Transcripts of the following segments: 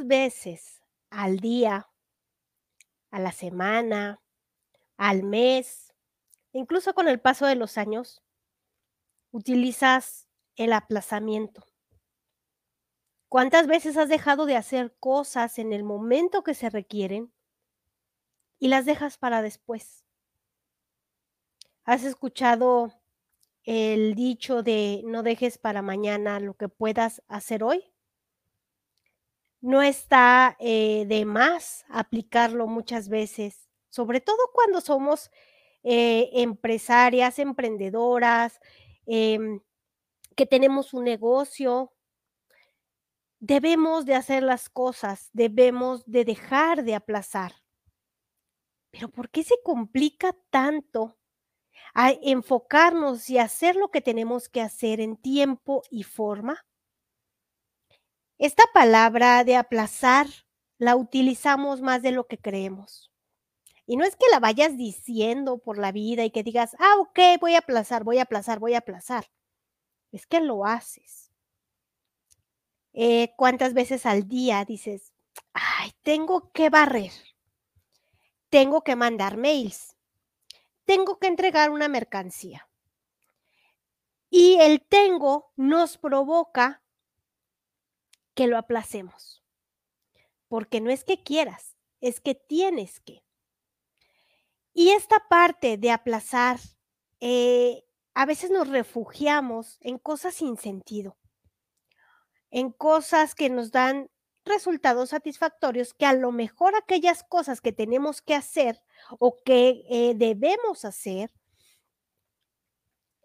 ¿Cuántas veces al día, a la semana, al mes, incluso con el paso de los años, utilizas el aplazamiento? ¿Cuántas veces has dejado de hacer cosas en el momento que se requieren y las dejas para después? ¿Has escuchado el dicho de no dejes para mañana lo que puedas hacer hoy? No está eh, de más aplicarlo muchas veces, sobre todo cuando somos eh, empresarias, emprendedoras, em, que tenemos un negocio. Debemos de hacer las cosas, debemos de dejar de aplazar. Pero ¿por qué se complica tanto a enfocarnos y hacer lo que tenemos que hacer en tiempo y forma? Esta palabra de aplazar la utilizamos más de lo que creemos. Y no es que la vayas diciendo por la vida y que digas, ah, ok, voy a aplazar, voy a aplazar, voy a aplazar. Es que lo haces. Eh, ¿Cuántas veces al día dices, ay, tengo que barrer? Tengo que mandar mails tengo que entregar una mercancía. Y el tengo nos provoca que lo aplacemos. Porque no es que quieras, es que tienes que. Y esta parte de aplazar, eh, a veces nos refugiamos en cosas sin sentido, en cosas que nos dan resultados satisfactorios que a lo mejor aquellas cosas que tenemos que hacer o que eh, debemos hacer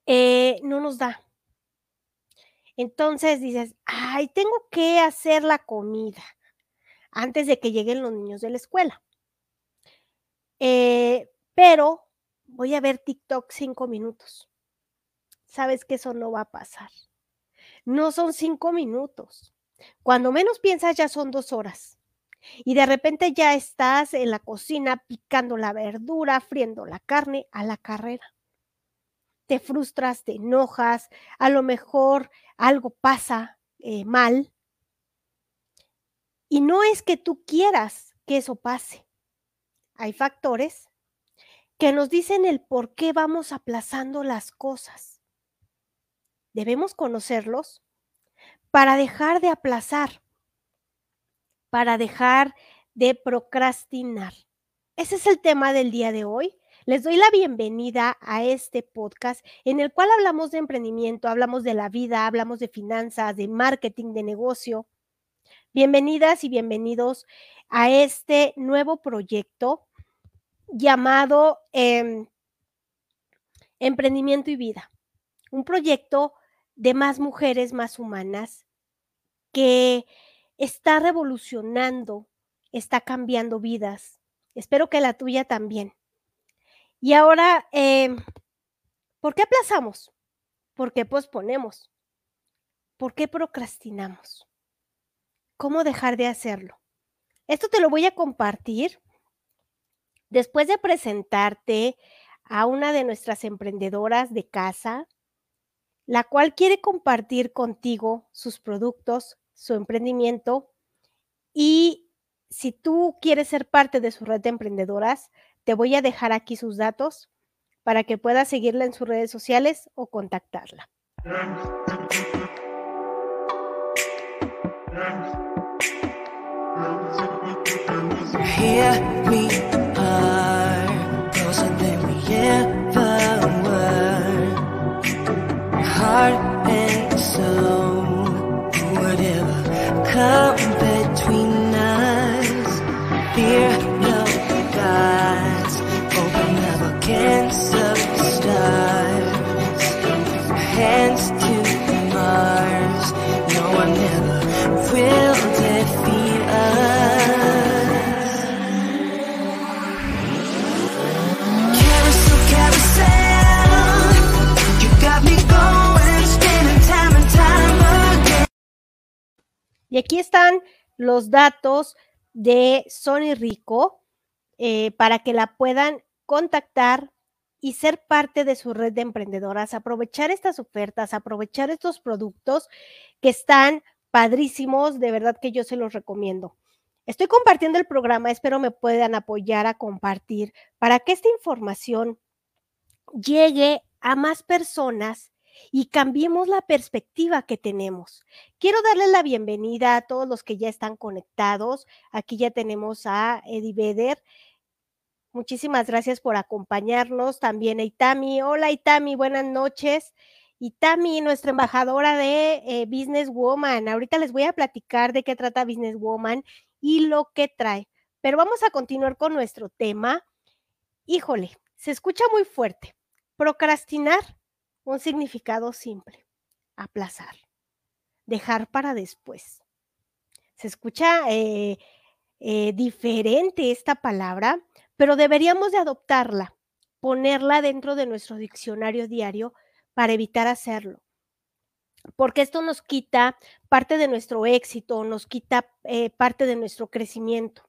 eh, no nos da. Entonces dices, ay, tengo que hacer la comida antes de que lleguen los niños de la escuela. Eh, pero voy a ver TikTok cinco minutos. Sabes que eso no va a pasar. No son cinco minutos. Cuando menos piensas ya son dos horas. Y de repente ya estás en la cocina picando la verdura, friendo la carne a la carrera. Te frustras, te enojas, a lo mejor algo pasa eh, mal. Y no es que tú quieras que eso pase. Hay factores que nos dicen el por qué vamos aplazando las cosas. Debemos conocerlos para dejar de aplazar, para dejar de procrastinar. Ese es el tema del día de hoy. Les doy la bienvenida a este podcast en el cual hablamos de emprendimiento, hablamos de la vida, hablamos de finanzas, de marketing, de negocio. Bienvenidas y bienvenidos a este nuevo proyecto llamado em, Emprendimiento y Vida. Un proyecto de más mujeres más humanas que está revolucionando, está cambiando vidas. Espero que la tuya también. Y ahora, em, ¿por qué aplazamos? ¿Por qué posponemos? ¿Por qué procrastinamos? ¿Cómo dejar de hacerlo? Esto te lo voy a compartir después de presentarte a una de nuestras emprendedoras de casa, la cual quiere compartir contigo sus productos, su emprendimiento y si tú quieres ser parte de su red de emprendedoras, te voy a dejar aquí sus datos para que puedas seguirla en sus redes sociales o contactarla. Y aquí están los datos de Sony Rico eh, para que la puedan contactar y ser parte de su red de emprendedoras, aprovechar estas ofertas, aprovechar estos productos que están padrísimos, de verdad que yo se los recomiendo. Estoy compartiendo el programa, espero me puedan apoyar a compartir para que esta información llegue a más personas y cambiemos la perspectiva que tenemos. Quiero darle la bienvenida a todos los que ya están conectados. Aquí ya tenemos a Eddie Beder. Muchísimas gracias por acompañarnos. También a Itami. Hola Itami, buenas noches. Itami, nuestra embajadora de eh, Business Woman. Ahorita les voy a platicar de qué trata Business Woman y lo que trae. Pero vamos a continuar con nuestro tema. Híjole, se escucha muy fuerte. Procrastinar un significado simple, aplazar, dejar para después. Se escucha eh, eh, diferente esta palabra, pero deberíamos de adoptarla, ponerla dentro de nuestro diccionario diario para evitar hacerlo. Porque esto nos quita parte de nuestro éxito, nos quita eh, parte de nuestro crecimiento.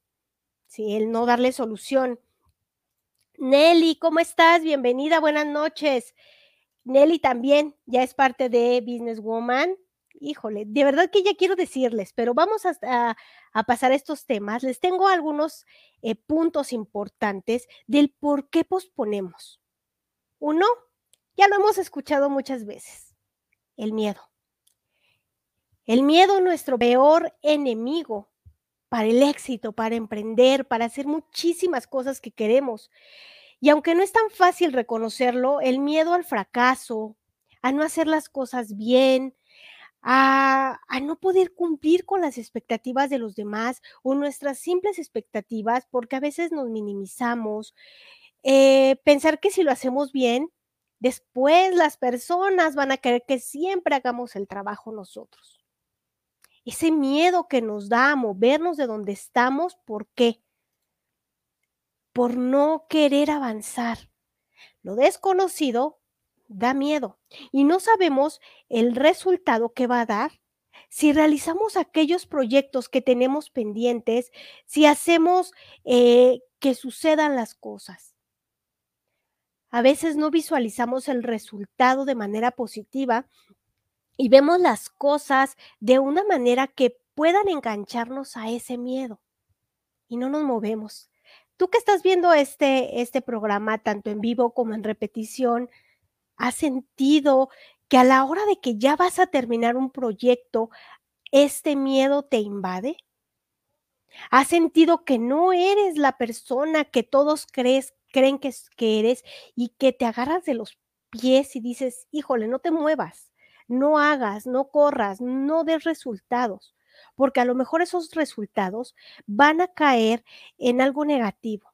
¿sí? El no darle solución. Nelly, ¿cómo estás? Bienvenida, buenas noches. Nelly también ya es parte de Business Woman. Híjole, de verdad que ya quiero decirles, pero vamos a, pasar estos temas. Les tengo algunos eh, puntos importantes del por qué posponemos. Uno, ya lo hemos escuchado muchas veces, el miedo. El miedo, nuestro peor enemigo para el éxito, para emprender, para hacer muchísimas cosas que queremos. Y aunque no es tan fácil reconocerlo, el miedo al fracaso, a no hacer las cosas bien, a, no poder cumplir con las expectativas de los demás o nuestras simples expectativas, porque a veces nos minimizamos, eh, pensar que si lo hacemos bien, después las personas van a querer que siempre hagamos el trabajo nosotros. Ese miedo que nos da a movernos de donde estamos, ¿por qué? Por no querer avanzar. Lo desconocido da miedo y no sabemos el resultado que va a dar si realizamos aquellos proyectos que tenemos pendientes, si hacemos eh, que sucedan las cosas. A veces no visualizamos el resultado de manera positiva y vemos las cosas de una manera que puedan engancharnos a ese miedo y no nos movemos. Tú que estás viendo este, este programa, tanto en vivo como en repetición, ¿has sentido que a la hora de que ya vas a terminar un proyecto, este miedo te invade? ¿Has sentido que no eres la persona que todos crees, creen que, que eres y que te agarras de los pies y dices, híjole, no te muevas, no hagas, no corras, no des resultados? Porque a lo mejor esos resultados van a caer en algo negativo.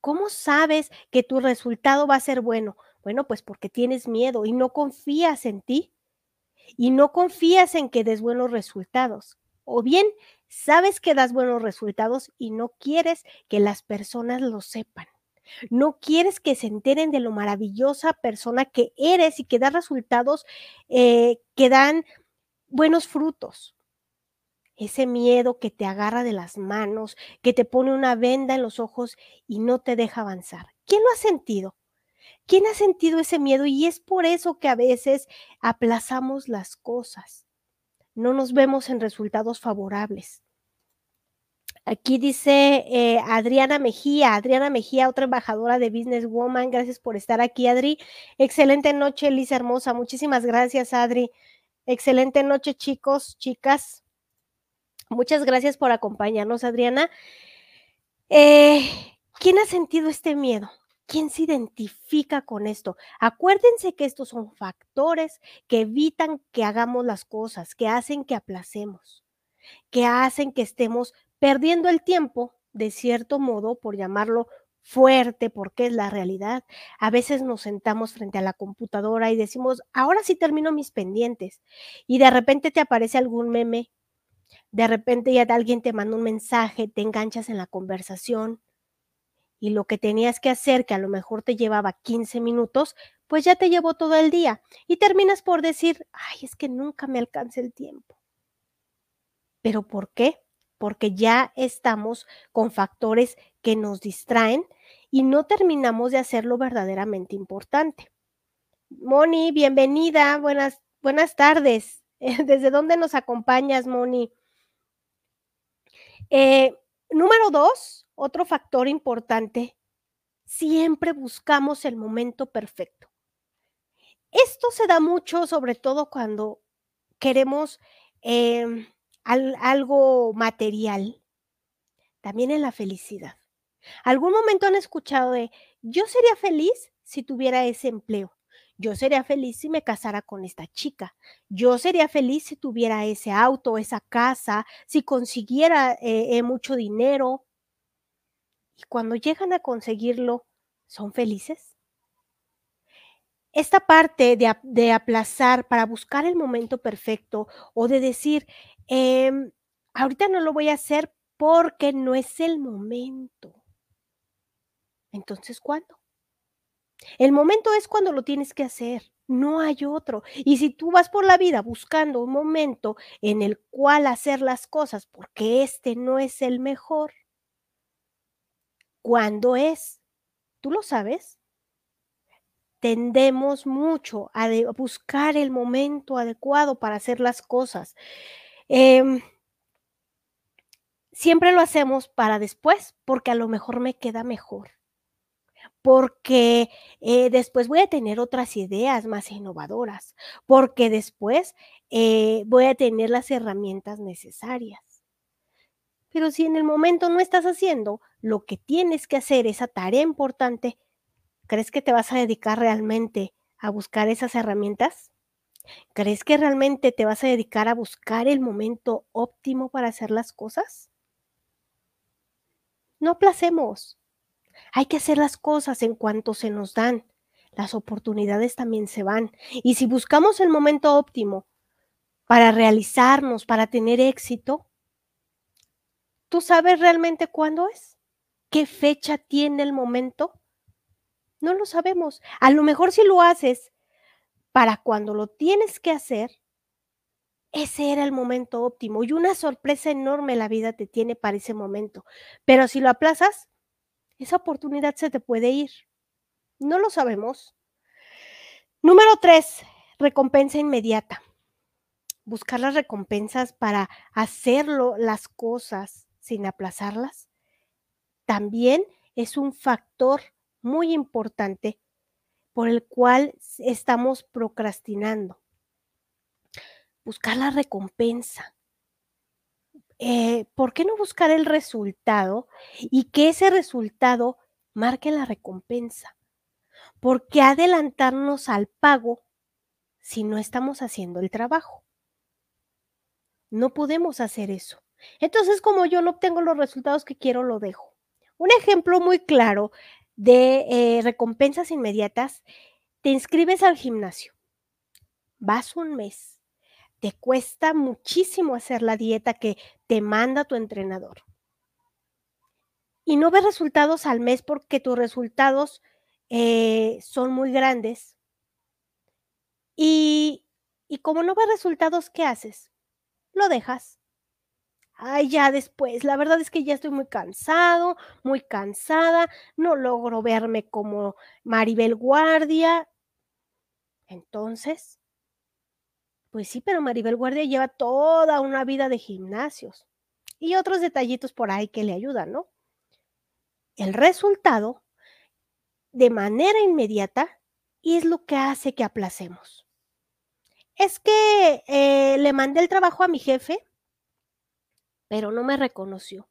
¿Cómo sabes que tu resultado va a ser bueno? Bueno, pues porque tienes miedo y no confías en ti y no confías en que des buenos resultados. O bien, sabes que das buenos resultados y no quieres que las personas lo sepan. No quieres que se enteren de lo maravillosa persona que eres y que da resultados eh, que dan buenos frutos ese miedo que te agarra de las manos, que te pone una venda en los ojos y no te deja avanzar. ¿Quién lo ha sentido? ¿Quién ha sentido ese miedo? Y es por eso que a veces aplazamos las cosas. No nos vemos en resultados favorables. Aquí dice eh, Adriana Mejía, Adriana Mejía, otra embajadora de Business Woman. Gracias por estar aquí, Adri. Excelente noche, Lisa hermosa. Muchísimas gracias, Adri. Excelente noche, chicos, chicas. Muchas gracias por acompañarnos, Adriana. Eh, ¿Quién ha sentido este miedo? ¿Quién se identifica con esto? Acuérdense que estos son factores que evitan que hagamos las cosas, que hacen que aplacemos, que hacen que estemos perdiendo el tiempo, de cierto modo, por llamarlo fuerte, porque es la realidad. A veces nos sentamos frente a la computadora y decimos, ahora sí termino mis pendientes. Y de repente te aparece algún meme de repente ya alguien te manda un mensaje, te enganchas en la conversación y lo que tenías que hacer, que a lo mejor te llevaba 15 minutos, pues ya te llevó todo el día y terminas por decir, ay, es que nunca me alcanza el tiempo. ¿Pero por qué? Porque ya estamos con factores que nos distraen y no terminamos de hacer lo verdaderamente importante. Moni, bienvenida, buenas, buenas tardes. ¿Desde dónde nos acompañas, Moni? Eh, número dos, otro factor importante, siempre buscamos el momento perfecto. Esto se da mucho, sobre todo cuando queremos em, algo material, también en la felicidad. ¿Algún momento han escuchado de, yo sería feliz si tuviera ese empleo? Yo sería feliz si me casara con esta chica. Yo sería feliz si tuviera ese auto, esa casa, si consiguiera eh, eh, mucho dinero. Y cuando llegan a conseguirlo, ¿son felices? Esta parte de, aplazar para buscar el momento perfecto o de decir, em, ahorita no lo voy a hacer porque no es el momento. Entonces, ¿cuándo? El momento es cuando lo tienes que hacer, no hay otro. Y si tú vas por la vida buscando un momento en el cual hacer las cosas porque este no es el mejor, ¿cuándo es? ¿Tú lo sabes? Tendemos mucho a buscar el momento adecuado para hacer las cosas. Em, siempre lo hacemos para después, porque a lo mejor me queda mejor porque eh, después voy a tener otras ideas más innovadoras, porque después eh, voy a tener las herramientas necesarias. Pero si en el momento no estás haciendo lo que tienes que hacer, esa tarea importante, ¿crees que te vas a dedicar realmente a buscar esas herramientas? ¿Crees que realmente te vas a dedicar a buscar el momento óptimo para hacer las cosas? No aplacemos. Hay que hacer las cosas en cuanto se nos dan. Las oportunidades también se van. Y si buscamos el momento óptimo para realizarnos, para tener éxito, ¿tú sabes realmente cuándo es? ¿Qué fecha tiene el momento? No lo sabemos. A lo mejor si lo haces para cuando lo tienes que hacer, ese era el momento óptimo y una sorpresa enorme la vida te tiene para ese momento. Pero si lo aplazas, esa oportunidad se te puede ir. No lo sabemos. Número tres, recompensa inmediata. Buscar las recompensas para hacerlo las cosas sin aplazarlas también es un factor muy importante por el cual estamos procrastinando. Buscar la recompensa. Eh, ¿por qué no buscar el resultado y que ese resultado marque la recompensa? ¿Por qué adelantarnos al pago si no estamos haciendo el trabajo? No podemos hacer eso. Entonces, como yo no obtengo los resultados que quiero, lo dejo. Un ejemplo muy claro de eh, recompensas inmediatas, te inscribes al gimnasio, vas un mes, te cuesta muchísimo hacer la dieta que te manda tu entrenador. Y no ves resultados al mes porque tus resultados eh, son muy grandes. Y, y como no ves resultados, ¿qué haces? Lo dejas. Ay, ya después, la verdad es que ya estoy muy cansado, muy cansada, no logro verme como Maribel Guardia. Entonces, pues sí, pero Maribel Guardia lleva toda una vida de gimnasios y otros detallitos por ahí que le ayudan, ¿no? El resultado, de manera inmediata, es lo que hace que aplacemos. Es que eh, le mandé el trabajo a mi jefe, pero no me reconoció.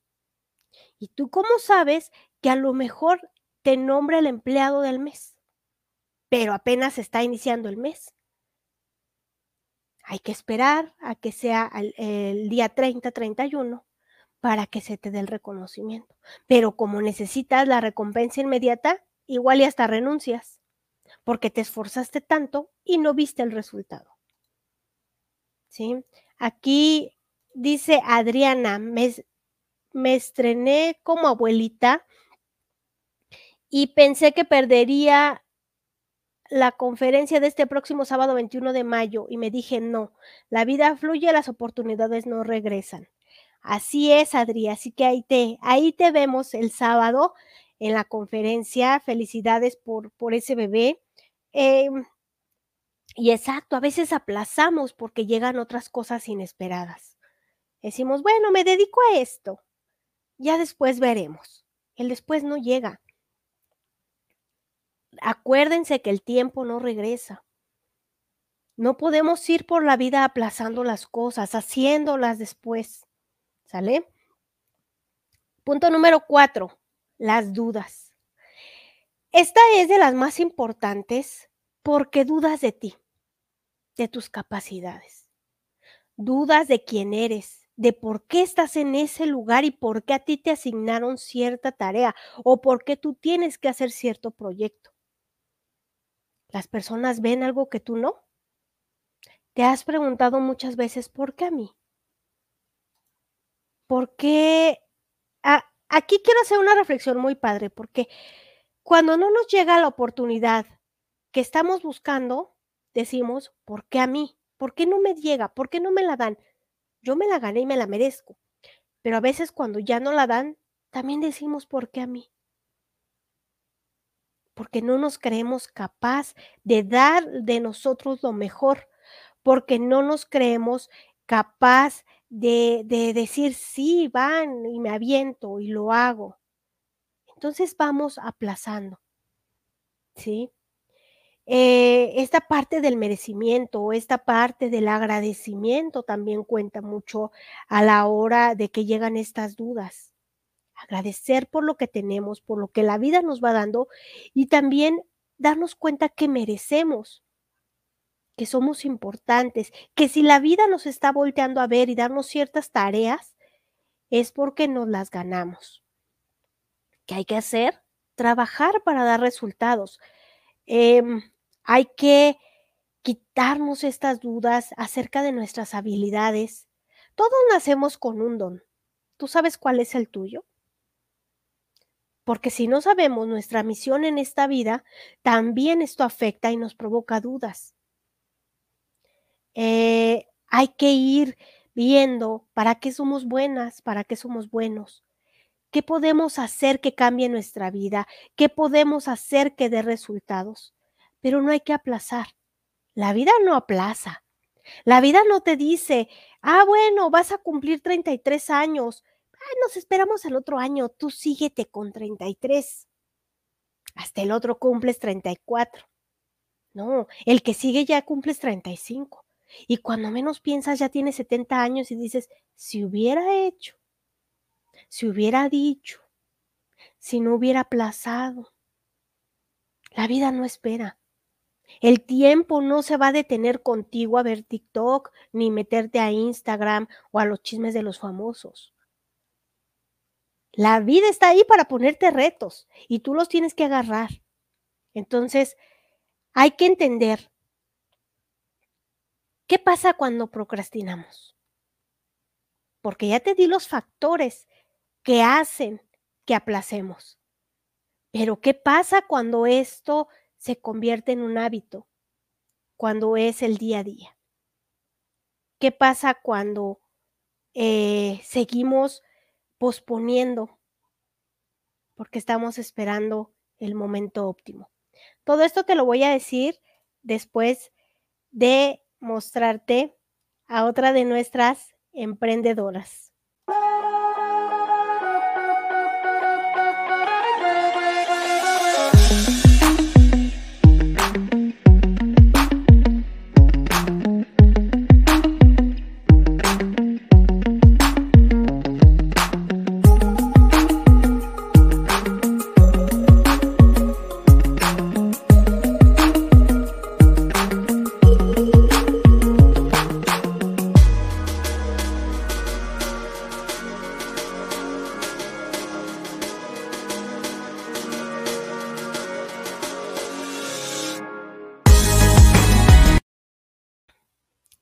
¿Y tú cómo sabes que a lo mejor te nombra el empleado del mes? Pero apenas está iniciando el mes. Hay que esperar a que sea el, día 30, 31 para que se te dé el reconocimiento. Pero como necesitas la recompensa inmediata, igual y hasta renuncias, porque te esforzaste tanto y no viste el resultado. ¿Sí? Aquí dice Adriana, me, estrené como abuelita y pensé que perdería la conferencia de este próximo sábado 21 de mayo y me dije, no, la vida fluye, las oportunidades no regresan. Así es, Adri, así que ahí te, ahí te vemos el sábado en la conferencia. Felicidades por, por ese bebé. Em, Y exacto, a veces aplazamos porque llegan otras cosas inesperadas. Decimos, bueno, me dedico a esto, ya después veremos. El después no llega. Acuérdense que el tiempo no regresa. No podemos ir por la vida aplazando las cosas, haciéndolas después. ¿Sale? Punto número cuatro, las dudas. Esta es de las más importantes porque dudas de ti, de tus capacidades. Dudas de quién eres, de por qué estás en ese lugar y por qué a ti te asignaron cierta tarea o por qué tú tienes que hacer cierto proyecto. ¿Las personas ven algo que tú no? ¿Te has preguntado muchas veces por qué a mí? ¿Por qué? Ah, aquí quiero hacer una reflexión muy padre, porque cuando no nos llega la oportunidad que estamos buscando, decimos, ¿por qué a mí? ¿Por qué no me llega? ¿Por qué no me la dan? Yo me la gané y me la merezco. Pero a veces cuando ya no la dan, también decimos, ¿por qué a mí? Porque no nos creemos capaz de dar de nosotros lo mejor, porque no nos creemos capaz de, de decir, sí, van y me aviento y lo hago. Entonces vamos aplazando, ¿sí? Eh, esta parte del merecimiento, esta parte del agradecimiento también cuenta mucho a la hora de que llegan estas dudas. Agradecer por lo que tenemos, por lo que la vida nos va dando y también darnos cuenta que merecemos, que somos importantes, que si la vida nos está volteando a ver y darnos ciertas tareas, es porque nos las ganamos. ¿Qué hay que hacer? Trabajar para dar resultados. Eh, hay que quitarnos estas dudas acerca de nuestras habilidades. Todos nacemos con un don. ¿Tú sabes cuál es el tuyo? Porque si no sabemos nuestra misión en esta vida, también esto afecta y nos provoca dudas. Eh, hay que ir viendo para qué somos buenas, para qué somos buenos. ¿Qué podemos hacer que cambie nuestra vida? ¿Qué podemos hacer que dé resultados? Pero no hay que aplazar. La vida no aplaza. La vida no te dice, ah, bueno, vas a cumplir 33 años. Ah, nos esperamos el otro año. Tú síguete con 33. Hasta el otro cumples 34. No, el que sigue ya cumples 35. Y cuando menos piensas ya tienes 70 años y dices, si hubiera hecho, si hubiera dicho, si no hubiera aplazado. La vida no espera. El tiempo no se va a detener contigo a ver TikTok ni meterte a Instagram o a los chismes de los famosos. La vida está ahí para ponerte retos y tú los tienes que agarrar. Entonces, hay que entender qué pasa cuando procrastinamos. Porque ya te di los factores que hacen que aplacemos. Pero ¿qué pasa cuando esto se convierte en un hábito cuando es el día a día. ¿Qué pasa cuando eh, seguimos posponiendo porque estamos esperando el momento óptimo? Todo esto te lo voy a decir después de mostrarte a otra de nuestras emprendedoras.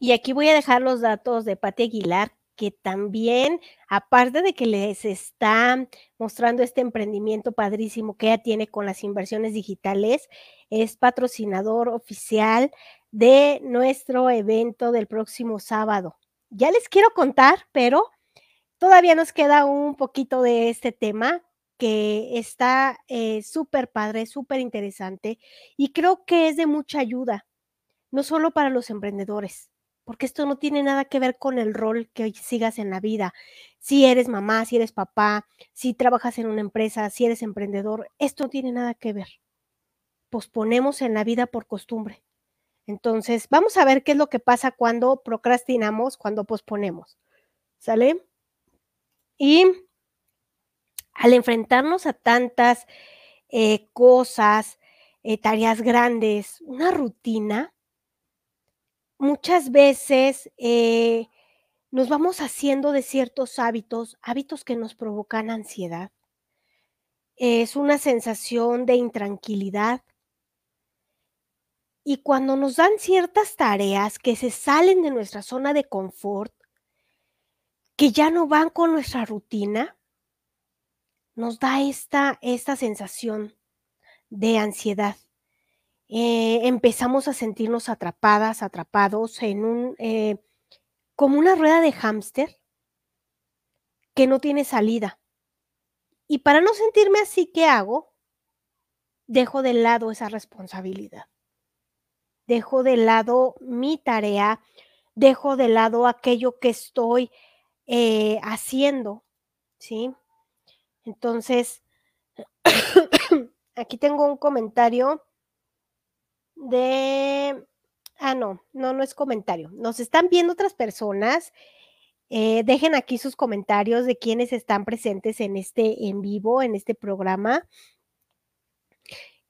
Y aquí voy a dejar los datos de Pati Aguilar, que también, aparte de que les está mostrando este emprendimiento padrísimo que ella tiene con las inversiones digitales, es patrocinador oficial de nuestro evento del próximo sábado. Ya les quiero contar, pero todavía nos queda un poquito de este tema que está eh, súper padre, súper interesante y creo que es de mucha ayuda no solo para los emprendedores, porque esto no tiene nada que ver con el rol que sigas en la vida. Si eres mamá, si eres papá, si trabajas en una empresa, si eres emprendedor, esto no tiene nada que ver. Posponemos en la vida por costumbre. Entonces, vamos a ver qué es lo que pasa cuando procrastinamos, cuando posponemos. ¿Sale? Y al enfrentarnos a tantas eh, cosas, eh, tareas grandes, una rutina, muchas veces eh, nos vamos haciendo de ciertos hábitos, hábitos que nos provocan ansiedad. Es una sensación de intranquilidad. Y cuando nos dan ciertas tareas que se salen de nuestra zona de confort, que ya no van con nuestra rutina, nos da esta, esta sensación de ansiedad. Eh, empezamos a sentirnos atrapadas, atrapados en un, eh, como una rueda de hámster que no tiene salida. Y para no sentirme así, ¿qué hago? Dejo de lado esa responsabilidad. Dejo de lado mi tarea, dejo de lado aquello que estoy eh, haciendo, ¿sí? Entonces, aquí tengo un comentario de... Ah, no, no, no es comentario. Nos están viendo otras personas. Eh, dejen aquí sus comentarios de quienes están presentes en este en vivo, en este programa.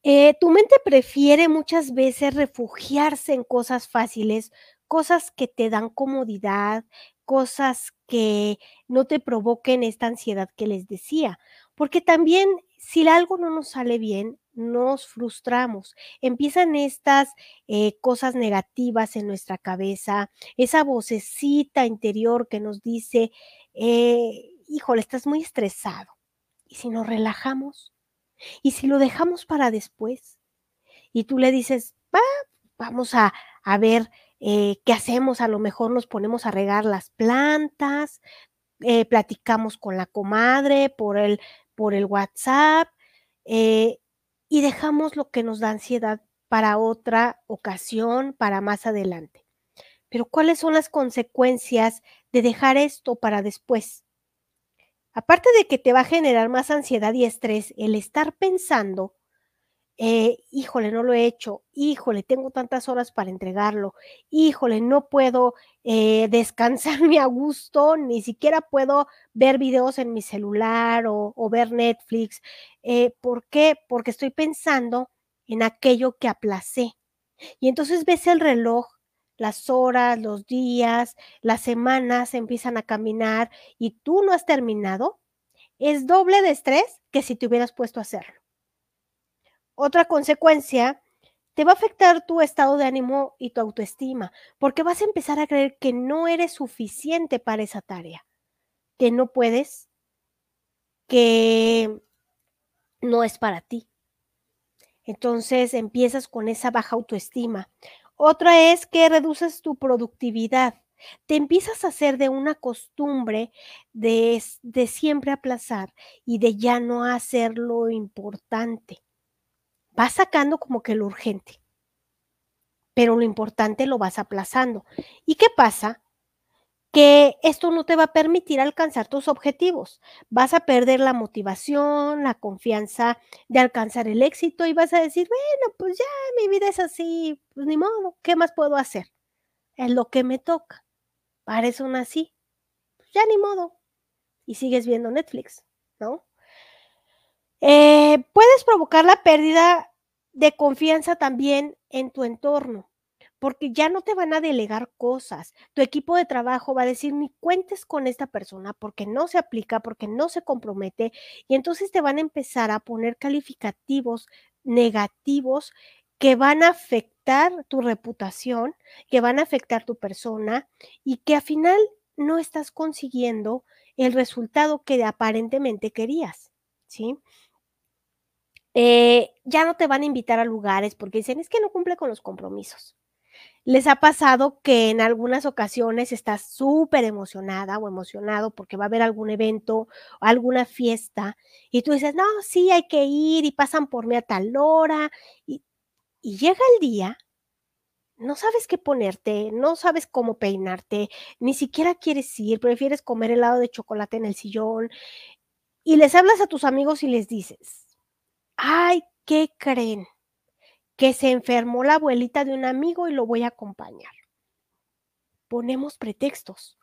Eh, tu mente prefiere muchas veces refugiarse en cosas fáciles, cosas que te dan comodidad, cosas que no te provoquen esta ansiedad que les decía, porque también si algo no nos sale bien, nos frustramos. Empiezan estas eh, cosas negativas en nuestra cabeza, esa vocecita interior que nos dice, eh, híjole, estás muy estresado. ¿Y si nos relajamos? ¿Y si lo dejamos para después? Y tú le dices, va, vamos a, ver eh, qué hacemos, a lo mejor nos ponemos a regar las plantas, eh, platicamos con la comadre por el, por el WhatsApp eh, y dejamos lo que nos da ansiedad para otra ocasión, para más adelante. Pero ¿cuáles son las consecuencias de dejar esto para después? Aparte de que te va a generar más ansiedad y estrés, el estar pensando eh, híjole, no lo he hecho, híjole, tengo tantas horas para entregarlo, híjole, no puedo eh, descansar ni a gusto, ni siquiera puedo ver videos en mi celular o, ver Netflix. Eh, ¿Por qué? Porque estoy pensando en aquello que aplacé. Y entonces ves el reloj, las horas, los días, las semanas empiezan a caminar y tú no has terminado. Es doble de estrés que si te hubieras puesto a hacerlo. Otra consecuencia, te va a afectar tu estado de ánimo y tu autoestima, porque vas a empezar a creer que no eres suficiente para esa tarea, que no puedes, que no es para ti. Entonces empiezas con esa baja autoestima. Otra es que reduces tu productividad. Te empiezas a hacer de una costumbre de, de siempre aplazar y de ya no hacer lo importante vas sacando como que lo urgente, pero lo importante lo vas aplazando. ¿Y qué pasa? Que esto no te va a permitir alcanzar tus objetivos. Vas a perder la motivación, la confianza de alcanzar el éxito y vas a decir, bueno, pues ya mi vida es así, pues ni modo, ¿qué más puedo hacer? Es lo que me toca. Para eso nací. Pues ya ni modo. Y sigues viendo Netflix, ¿no? Eh, puedes provocar la pérdida de confianza también en tu entorno, porque ya no te van a delegar cosas. Tu equipo de trabajo va a decir, ni cuentes con esta persona porque no se aplica, porque no se compromete, y entonces te van a empezar a poner calificativos negativos que van a afectar tu reputación, que van a afectar tu persona y que al final no estás consiguiendo el resultado que aparentemente querías, ¿sí? Eh, ya no te van a invitar a lugares porque dicen, es que no cumple con los compromisos. ¿Les ha pasado que en algunas ocasiones estás súper emocionada o emocionado porque va a haber algún evento alguna fiesta y tú dices, no, sí, hay que ir y pasan por mí a tal hora y llega el día no sabes qué ponerte, no sabes cómo peinarte, ni siquiera quieres ir, prefieres comer helado de chocolate en el sillón y les hablas a tus amigos y les dices, ay, ¿qué creen? Que se enfermó la abuelita de un amigo y lo voy a acompañar. Ponemos pretextos.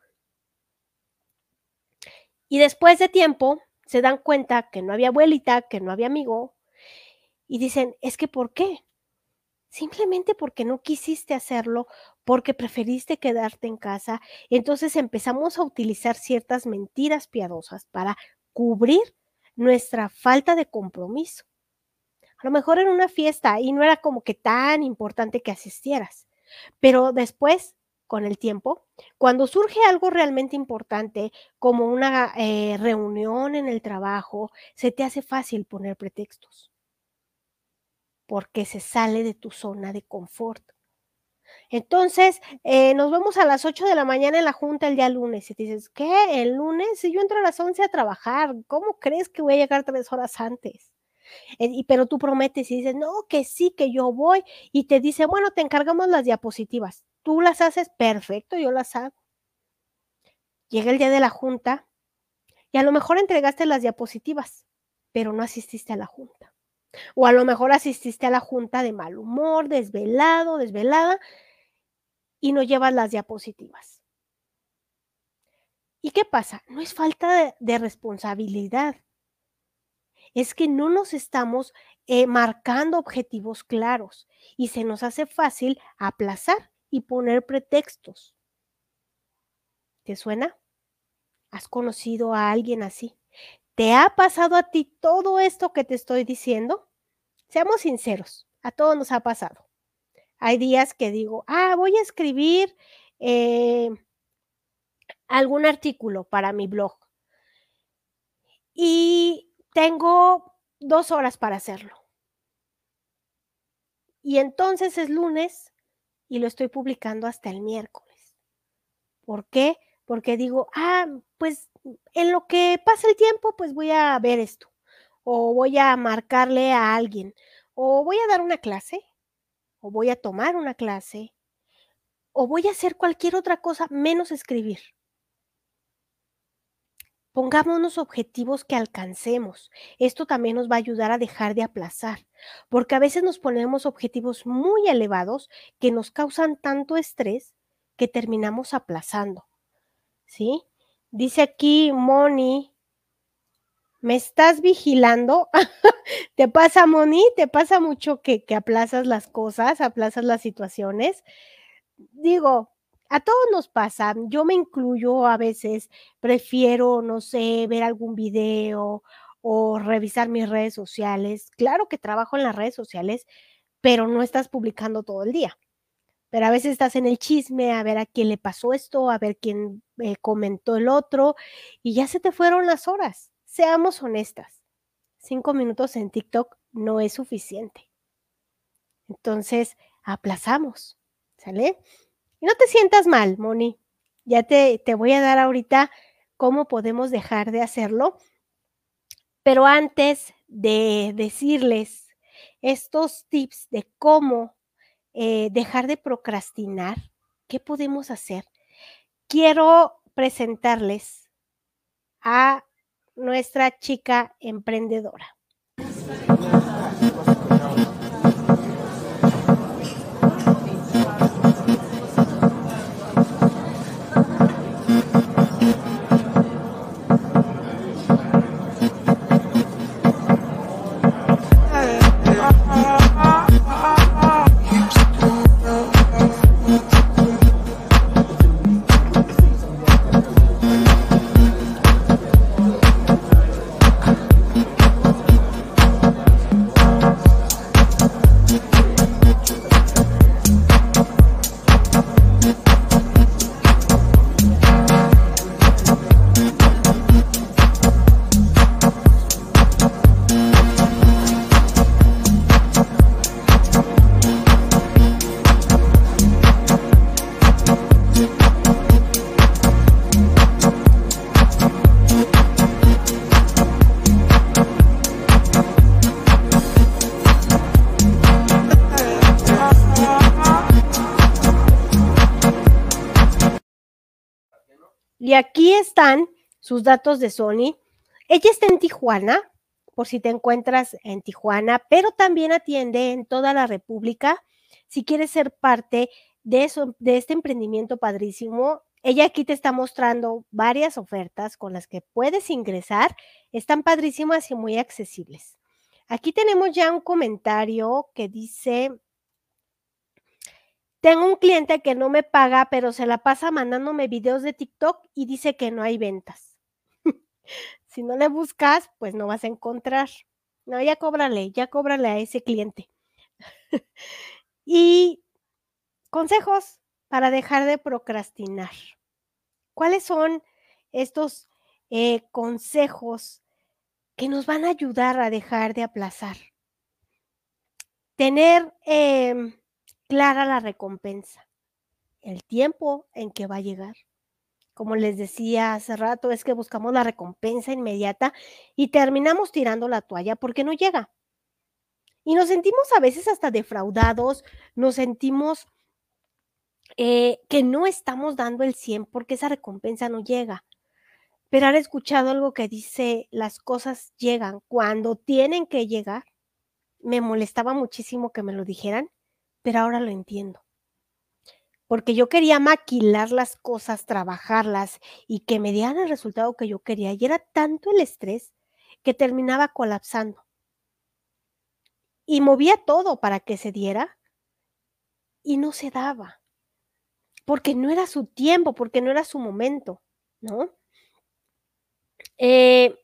Y después de tiempo se dan cuenta que no había abuelita, que no había amigo, y dicen, es que ¿por qué? simplemente porque no quisiste hacerlo, porque preferiste quedarte en casa. Entonces empezamos a utilizar ciertas mentiras piadosas para cubrir nuestra falta de compromiso. A lo mejor en una fiesta y no era como que tan importante que asistieras, pero después, con el tiempo, cuando surge algo realmente importante, como una eh, reunión en el trabajo, se te hace fácil poner pretextos porque se sale de tu zona de confort. Entonces, eh, nos vemos a las 8 de la mañana en la junta el día lunes y te dices, ¿qué? ¿El lunes? Si yo entro a las 11 a trabajar, ¿cómo crees que voy a llegar tres horas antes? Eh, pero tú prometes y dices, no, que sí, que yo voy. Y te dice, bueno, te encargamos las diapositivas. Tú las haces, perfecto, yo las hago. Llega el día de la junta y a lo mejor entregaste las diapositivas, pero no asististe a la junta. O a lo mejor asististe a la junta de mal humor, desvelado, desvelada, y no llevas las diapositivas. ¿Y qué pasa? No es falta de, responsabilidad. Es que no nos estamos eh, marcando objetivos claros y se nos hace fácil aplazar y poner pretextos. ¿Te suena? ¿Has conocido a alguien así? ¿Te ha pasado a ti todo esto que te estoy diciendo? Seamos sinceros, a todos nos ha pasado. Hay días que digo, ah, voy a escribir eh, algún artículo para mi blog. Y tengo dos horas para hacerlo. Y entonces es lunes y lo estoy publicando hasta el miércoles. ¿Por qué? Porque digo, ah, pues en lo que pasa el tiempo, pues voy a ver esto, o voy a marcarle a alguien, o voy a dar una clase, o voy a tomar una clase, o voy a hacer cualquier otra cosa menos escribir. Pongámonos objetivos que alcancemos. Esto también nos va a ayudar a dejar de aplazar, porque a veces nos ponemos objetivos muy elevados que nos causan tanto estrés que terminamos aplazando. ¿Sí? Dice aquí Moni, ¿me estás vigilando? ¿Te pasa, Moni? ¿Te pasa mucho que, que aplazas las cosas, aplazas las situaciones? Digo, a todos nos pasa, yo me incluyo a veces, prefiero, no sé, ver algún video o revisar mis redes sociales. Claro que trabajo en las redes sociales, pero no estás publicando todo el día pero a veces estás en el chisme a ver a quién le pasó esto, a ver quién eh, comentó el otro, y ya se te fueron las horas. Seamos honestas, cinco minutos en TikTok no es suficiente. Entonces, aplazamos, ¿sale? No te sientas mal, Moni. Ya te, te voy a dar ahorita cómo podemos dejar de hacerlo. Pero antes de decirles estos tips de cómo eh, dejar de procrastinar, ¿qué podemos hacer? Quiero presentarles a nuestra chica emprendedora. Aquí están sus datos de Sony. Ella está en Tijuana, por si te encuentras en Tijuana, pero también atiende en toda la República. Si quieres ser parte de, eso, de este emprendimiento padrísimo, ella aquí te está mostrando varias ofertas con las que puedes ingresar. Están padrísimas y muy accesibles. Aquí tenemos ya un comentario que dice, tengo un cliente que no me paga, pero se la pasa mandándome videos de TikTok y dice que no hay ventas. si no le buscas, pues no vas a encontrar. No, ya cóbrale, ya cóbrale a ese cliente. y consejos para dejar de procrastinar. ¿Cuáles son estos eh, consejos que nos van a ayudar a dejar de aplazar? Tener em, clara la recompensa, el tiempo en que va a llegar. Como les decía hace rato, es que buscamos la recompensa inmediata y terminamos tirando la toalla porque no llega. Y nos sentimos a veces hasta defraudados, nos sentimos eh, que no estamos dando el 100 porque esa recompensa no llega. Pero han escuchado algo que dice, las cosas llegan cuando tienen que llegar. Me molestaba muchísimo que me lo dijeran, pero ahora lo entiendo. Porque yo quería maquilar las cosas, trabajarlas y que me dieran el resultado que yo quería. Y era tanto el estrés que terminaba colapsando. Y movía todo para que se diera y no se daba porque no era su tiempo, porque no era su momento, ¿no? Eh,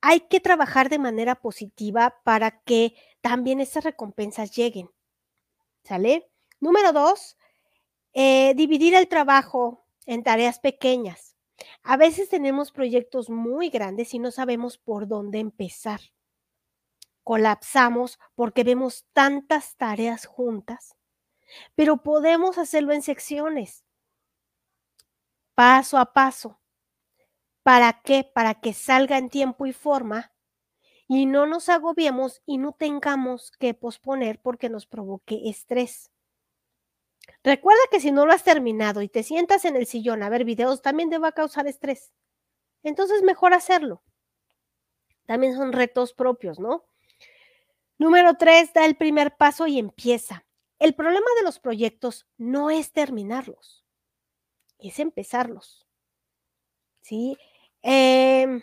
hay que trabajar de manera positiva para que también esas recompensas lleguen, Número dos, eh, dividir el trabajo en tareas pequeñas. A veces tenemos proyectos muy grandes y no sabemos por dónde empezar. Colapsamos porque vemos tantas tareas juntas pero podemos hacerlo en secciones, paso a paso. ¿Para qué? Para que salga en tiempo y forma y no nos agobiemos y no tengamos que posponer porque nos provoque estrés. Recuerda que si no lo has terminado y te sientas en el sillón a ver videos, también te va a causar estrés. Entonces, mejor hacerlo. También son retos propios, ¿no? Número tres, da el primer paso y empieza. El problema de los proyectos no es terminarlos, es empezarlos. ¿Sí? Em,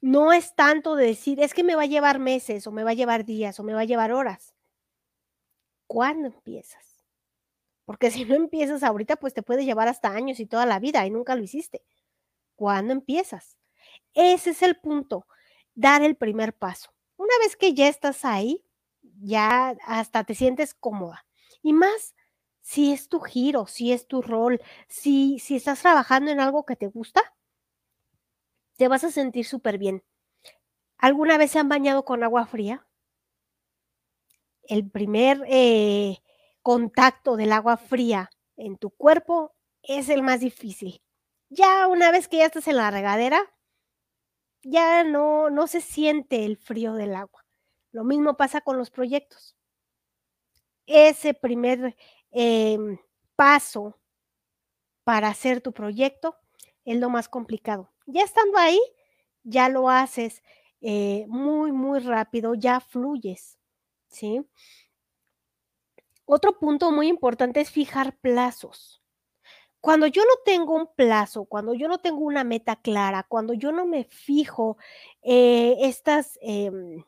no es tanto de decir, es que me va a llevar meses o me va a llevar días o me va a llevar horas. ¿Cuándo empiezas? Porque si no empiezas ahorita, pues te puede llevar hasta años y toda la vida y nunca lo hiciste. ¿Cuándo empiezas? Ese es el punto, dar el primer paso. Una vez que ya estás ahí, ya hasta te sientes cómoda. Y más si es tu giro, si es tu rol, si, si estás trabajando en algo que te gusta, te vas a sentir súper bien. ¿Alguna vez se han bañado con agua fría? El primer eh, contacto del agua fría en tu cuerpo es el más difícil. Ya una vez que ya estás en la regadera, ya no, no se siente el frío del agua. Lo mismo pasa con los proyectos. Ese primer em, paso para hacer tu proyecto es lo más complicado. Ya estando ahí, ya lo haces eh, muy, muy rápido, ya fluyes, ¿sí? Otro punto muy importante es fijar plazos. Cuando yo no tengo un plazo, cuando yo no tengo una meta clara, cuando yo no me fijo eh, estas em,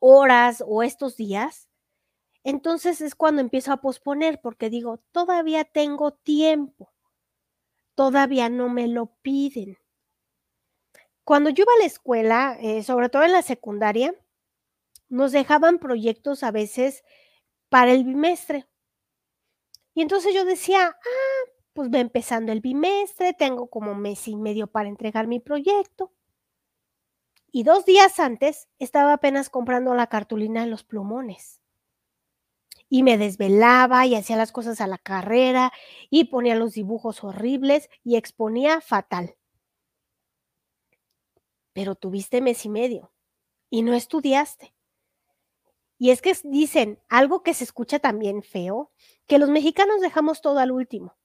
horas o estos días, entonces es cuando empiezo a posponer porque digo, todavía tengo tiempo, todavía no me lo piden. Cuando yo iba a la escuela, eh, sobre todo en la secundaria, nos dejaban proyectos a veces para el bimestre. Y entonces yo decía, ah, pues va empezando el bimestre, tengo como mes y medio para entregar mi proyecto. Y dos días antes estaba apenas comprando la cartulina en los plumones. Y me desvelaba y hacía las cosas a la carrera y ponía los dibujos horribles y exponía fatal. Pero tuviste mes y medio y no estudiaste. Y es que dicen algo que se escucha también feo, que los mexicanos dejamos todo al último.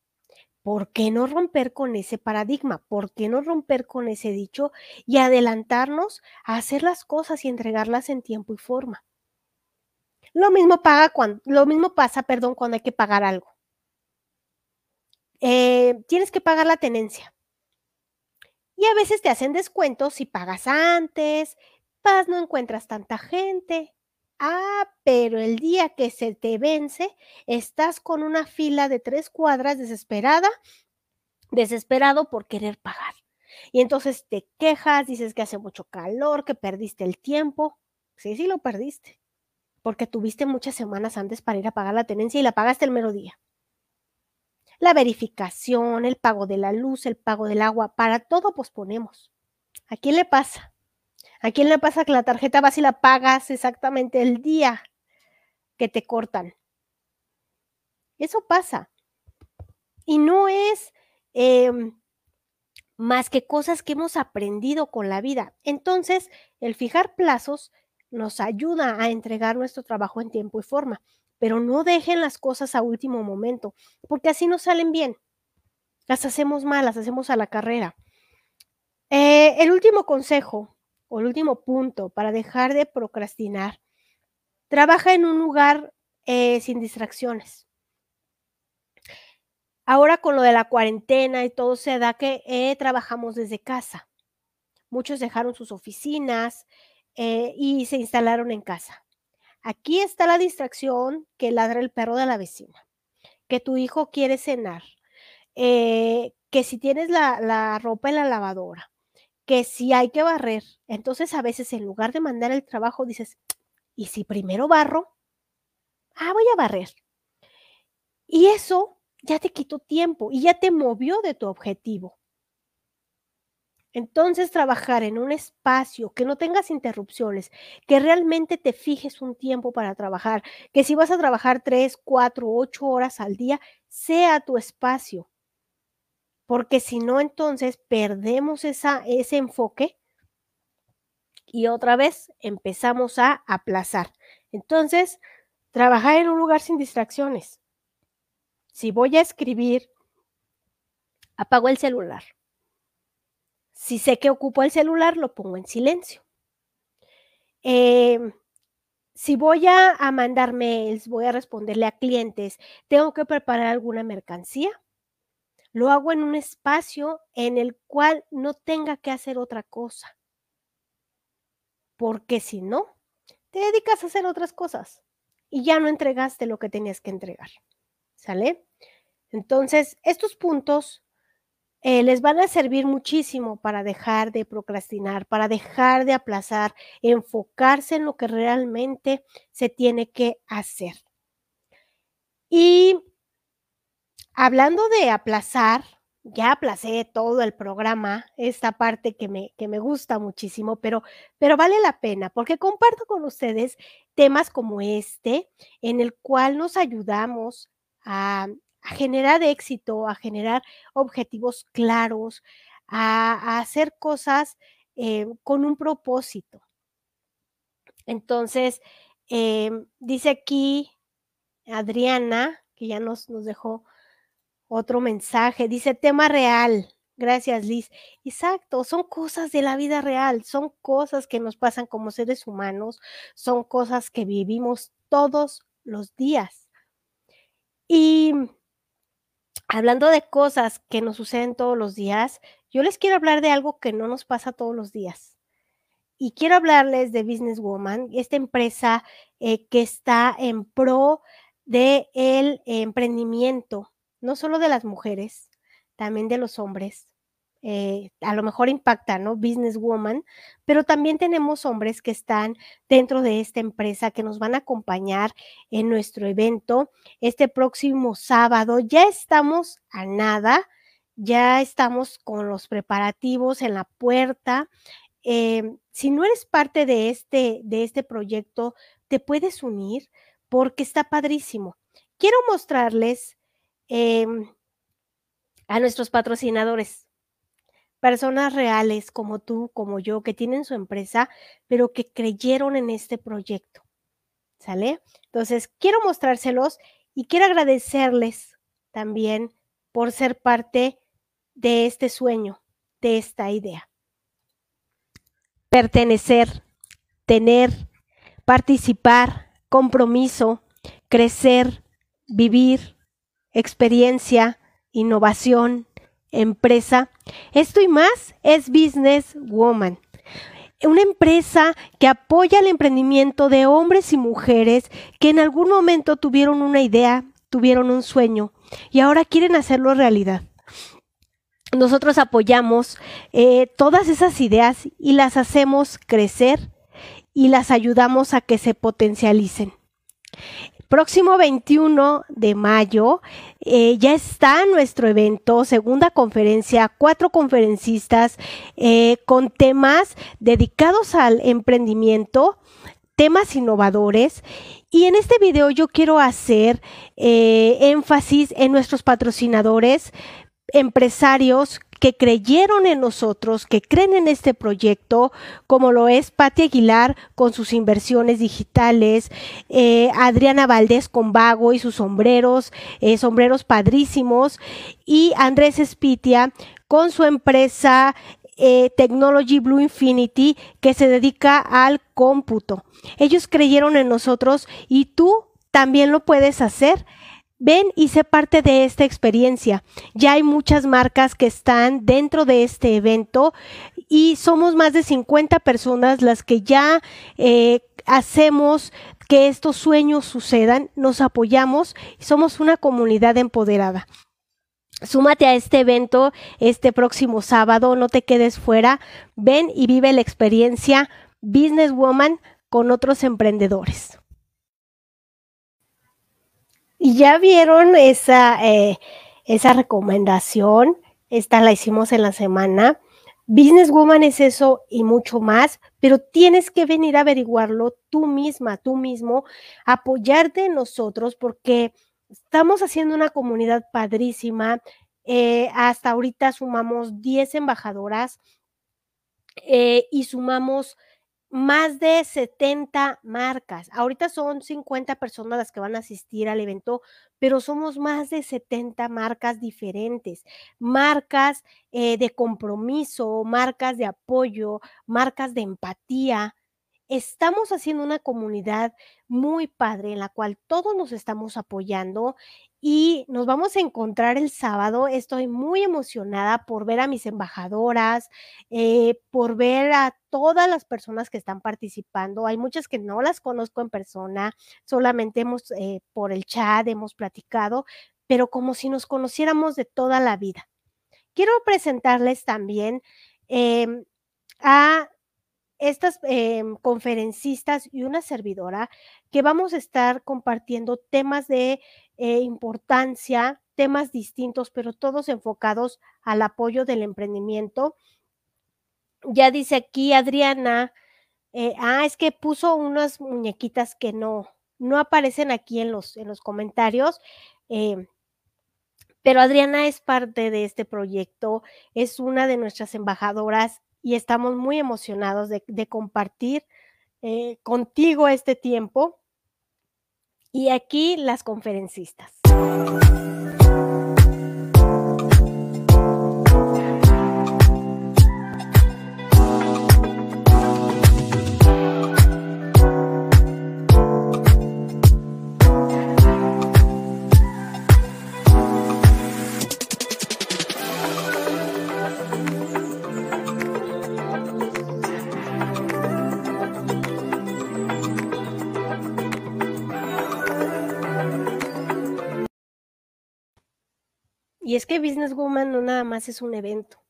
¿Por qué no romper con ese paradigma? ¿Por qué no romper con ese dicho y adelantarnos a hacer las cosas y entregarlas en tiempo y forma? Lo mismo, paga cuando, lo mismo pasa, perdón, cuando hay que pagar algo. Eh, tienes que pagar la tenencia. Y a veces te hacen descuentos si pagas antes, vas, no encuentras tanta gente. Ah, pero el día que se te vence, estás con una fila de tres cuadras desesperada, desesperado por querer pagar. Y entonces te quejas, dices que hace mucho calor, que perdiste el tiempo. Sí, sí lo perdiste, porque tuviste muchas semanas antes para ir a pagar la tenencia y la pagaste el mero día. La verificación, el pago de la luz, el pago del agua, para todo posponemos. ¿A quién le pasa? ¿A quién le pasa que la tarjeta vas y la pagas exactamente el día que te cortan? Eso pasa. Y no es em, más que cosas que hemos aprendido con la vida. Entonces, el fijar plazos nos ayuda a entregar nuestro trabajo en tiempo y forma, pero no dejen las cosas a último momento, porque así no salen bien. Las hacemos mal, las hacemos a la carrera. Eh, el último consejo o el último punto para dejar de procrastinar, trabaja en un lugar eh, sin distracciones. Ahora con lo de la cuarentena y todo se da que eh, trabajamos desde casa. Muchos dejaron sus oficinas eh, y se instalaron en casa. Aquí está la distracción que ladra el perro de la vecina, que tu hijo quiere cenar, que si tienes la, la ropa en la lavadora, que si hay que barrer. Entonces a veces en lugar de mandar el trabajo dices, ¿y si primero barro? Ah, voy a barrer. Y eso ya te quitó tiempo y ya te movió de tu objetivo. Entonces, trabajar en un espacio que no tengas interrupciones, que realmente te fijes un tiempo para trabajar, que si vas a trabajar tres, cuatro, ocho horas al día, sea tu espacio porque si no, entonces perdemos ese enfoque y otra vez empezamos a aplazar. Entonces, trabajar en un lugar sin distracciones. Si voy a escribir, apago el celular. Si sé que ocupo el celular, lo pongo en silencio. Em, si voy a, a mandar mails, voy a responderle a clientes, tengo que preparar alguna mercancía, lo hago en un espacio en el cual no tenga que hacer otra cosa. Porque si no, te dedicas a hacer otras cosas y ya no entregaste lo que tenías que entregar. ¿Sale? Entonces, estos puntos eh, les van a servir muchísimo para dejar de procrastinar, para dejar de aplazar, enfocarse en lo que realmente se tiene que hacer. Y Hablando de aplazar, ya aplacé todo el programa, esta parte que me, que me gusta muchísimo, pero, pero vale la pena porque comparto con ustedes temas como este, en el cual nos ayudamos a, generar éxito, a generar objetivos claros, a, hacer cosas eh, con un propósito. Entonces, em, dice aquí Adriana, que ya nos, nos dejó otro mensaje, dice tema real. Gracias, Liz. Exacto, son cosas de la vida real, son cosas que nos pasan como seres humanos, son cosas que vivimos todos los días. Y hablando de cosas que nos suceden todos los días, yo les quiero hablar de algo que no nos pasa todos los días. Y quiero hablarles de Business Woman, esta empresa eh, que está en pro del el emprendimiento no solo de las mujeres, también de los hombres. Eh, a lo mejor impacta, ¿no? Businesswoman, pero también tenemos hombres que están dentro de esta empresa que nos van a acompañar en nuestro evento este próximo sábado. Ya estamos a nada, ya estamos con los preparativos en la puerta. Eh, si no eres parte de este, de este proyecto, te puedes unir porque está padrísimo. Quiero mostrarles Em, a nuestros patrocinadores, personas reales como tú, como yo, que tienen su empresa, pero que creyeron en este proyecto. ¿Sale? Entonces, quiero mostrárselos y quiero agradecerles también por ser parte de este sueño, de esta idea. Pertenecer, tener, participar, compromiso, crecer, vivir, experiencia, innovación, empresa. Esto y más es Business Woman. Una empresa que apoya el emprendimiento de hombres y mujeres que en algún momento tuvieron una idea, tuvieron un sueño y ahora quieren hacerlo realidad. Nosotros apoyamos eh, todas esas ideas y las hacemos crecer y las ayudamos a que se potencialicen. Próximo 21 de mayo eh, ya está nuestro evento, segunda conferencia, cuatro conferencistas eh, con temas dedicados al emprendimiento, temas innovadores. Y en este video yo quiero hacer eh, énfasis en nuestros patrocinadores, empresarios que creyeron en nosotros, que creen en este proyecto, como lo es Pati Aguilar con sus inversiones digitales, eh, Adriana Valdés con Vago y sus sombreros, eh, sombreros padrísimos, y Andrés Espitia con su empresa eh, Technology Blue Infinity que se dedica al cómputo. Ellos creyeron en nosotros y tú también lo puedes hacer. Ven y sé parte de esta experiencia. Ya hay muchas marcas que están dentro de este evento y somos más de 50 personas las que ya eh, hacemos que estos sueños sucedan, nos apoyamos y somos una comunidad empoderada. Súmate a este evento este próximo sábado, no te quedes fuera, ven y vive la experiencia Businesswoman con otros emprendedores. Y ya vieron esa, eh, esa recomendación, esta la hicimos en la semana. Businesswoman es eso y mucho más, pero tienes que venir a averiguarlo tú misma, tú mismo, apoyarte en nosotros porque estamos haciendo una comunidad padrísima. Eh, hasta ahorita sumamos 10 embajadoras eh, y sumamos más de 70 marcas. Ahorita son 50 personas las que van a asistir al evento, pero somos más de 70 marcas diferentes, marcas eh, de compromiso, marcas de apoyo, marcas de empatía. Estamos haciendo una comunidad muy padre en la cual todos nos estamos apoyando y nos vamos a encontrar el sábado. Estoy muy emocionada por ver a mis embajadoras, eh, por ver a todas las personas que están participando. Hay muchas que no las conozco en persona, solamente hemos eh, por el chat, hemos platicado, pero como si nos conociéramos de toda la vida. Quiero presentarles también em, a estas em, conferencistas y una servidora que vamos a estar compartiendo temas de eh, importancia, temas distintos, pero todos enfocados al apoyo del emprendimiento. Ya dice aquí Adriana, eh, ah, es que puso unas muñequitas que no, no aparecen aquí en los, en los comentarios. Eh, pero Adriana es parte de este proyecto, es una de nuestras embajadoras y estamos muy emocionados de, compartir contigo este tiempo. Y aquí las conferencistas. Es que Business Woman no nada más es un evento,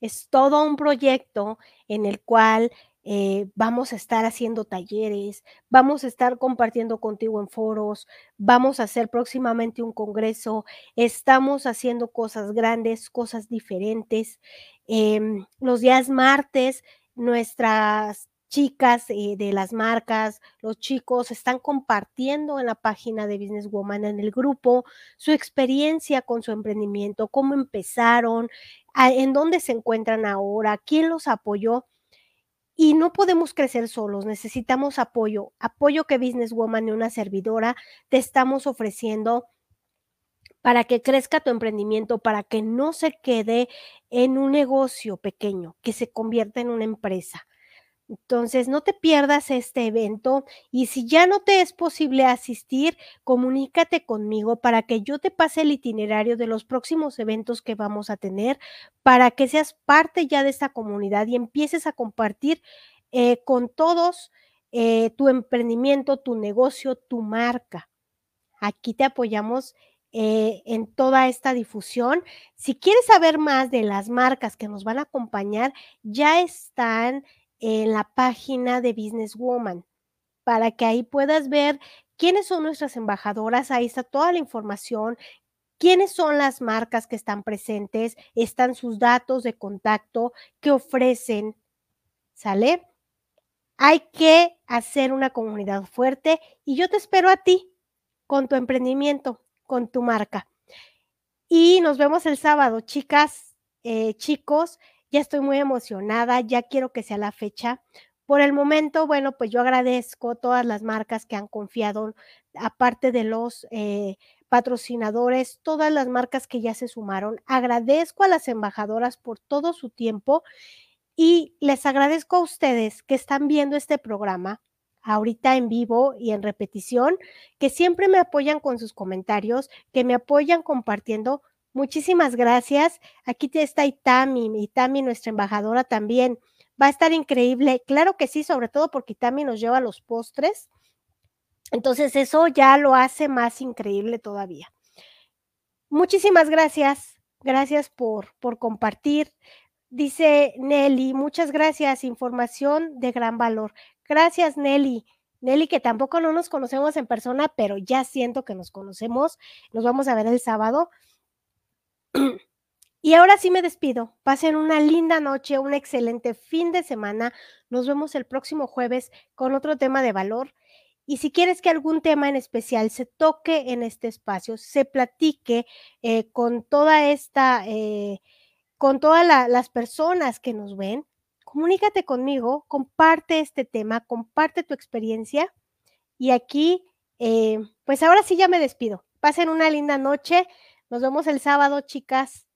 es todo un proyecto en el cual eh, vamos a estar haciendo talleres, vamos a estar compartiendo contigo en foros, vamos a hacer próximamente un congreso, estamos haciendo cosas grandes, cosas diferentes. Em, los días martes, nuestras chicas eh, de las marcas, los chicos están compartiendo en la página de Business Woman, en el grupo, su experiencia con su emprendimiento, cómo empezaron, en dónde se encuentran ahora, quién los apoyó. Y no podemos crecer solos, necesitamos apoyo, apoyo que Business Woman y una servidora te estamos ofreciendo para que crezca tu emprendimiento, para que no se quede en un negocio pequeño, que se convierta en una empresa. Entonces, no te pierdas este evento y si ya no te es posible asistir, comunícate conmigo para que yo te pase el itinerario de los próximos eventos que vamos a tener, para que seas parte ya de esta comunidad y empieces a compartir eh, con todos eh, tu emprendimiento, tu negocio, tu marca. Aquí te apoyamos eh, en toda esta difusión. Si quieres saber más de las marcas que nos van a acompañar, ya están en la página de Business Woman para que ahí puedas ver quiénes son nuestras embajadoras. Ahí está toda la información, quiénes son las marcas que están presentes, están sus datos de contacto que ofrecen. ¿Sale? Hay que hacer una comunidad fuerte y yo te espero a ti con tu emprendimiento, con tu marca. Y nos vemos el sábado, chicas, eh, chicos. Ya estoy muy emocionada, ya quiero que sea la fecha. Por el momento, bueno, pues yo agradezco todas las marcas que han confiado, aparte de los eh, patrocinadores, todas las marcas que ya se sumaron. Agradezco a las embajadoras por todo su tiempo y les agradezco a ustedes que están viendo este programa ahorita en vivo y en repetición, que siempre me apoyan con sus comentarios, que me apoyan compartiendo Muchísimas gracias. Aquí está Itami, Itami, nuestra embajadora también. Va a estar increíble. Claro que sí, sobre todo porque Itami nos lleva los postres. Entonces eso ya lo hace más increíble todavía. Muchísimas gracias. Gracias por, por compartir. Dice Nelly, muchas gracias. Información de gran valor. Gracias, Nelly. Nelly, que tampoco no nos conocemos en persona, pero ya siento que nos conocemos. Nos vamos a ver el sábado. Y ahora sí me despido. Pasen una linda noche, un excelente fin de semana. Nos vemos el próximo jueves con otro tema de valor. Y si quieres que algún tema en especial se toque en este espacio, se platique eh, con toda esta, eh, con todas las personas que nos ven, comunícate conmigo, comparte este tema, comparte tu experiencia. Y aquí, eh, pues ahora sí ya me despido. Pasen una linda noche. Nos vemos el sábado, chicas.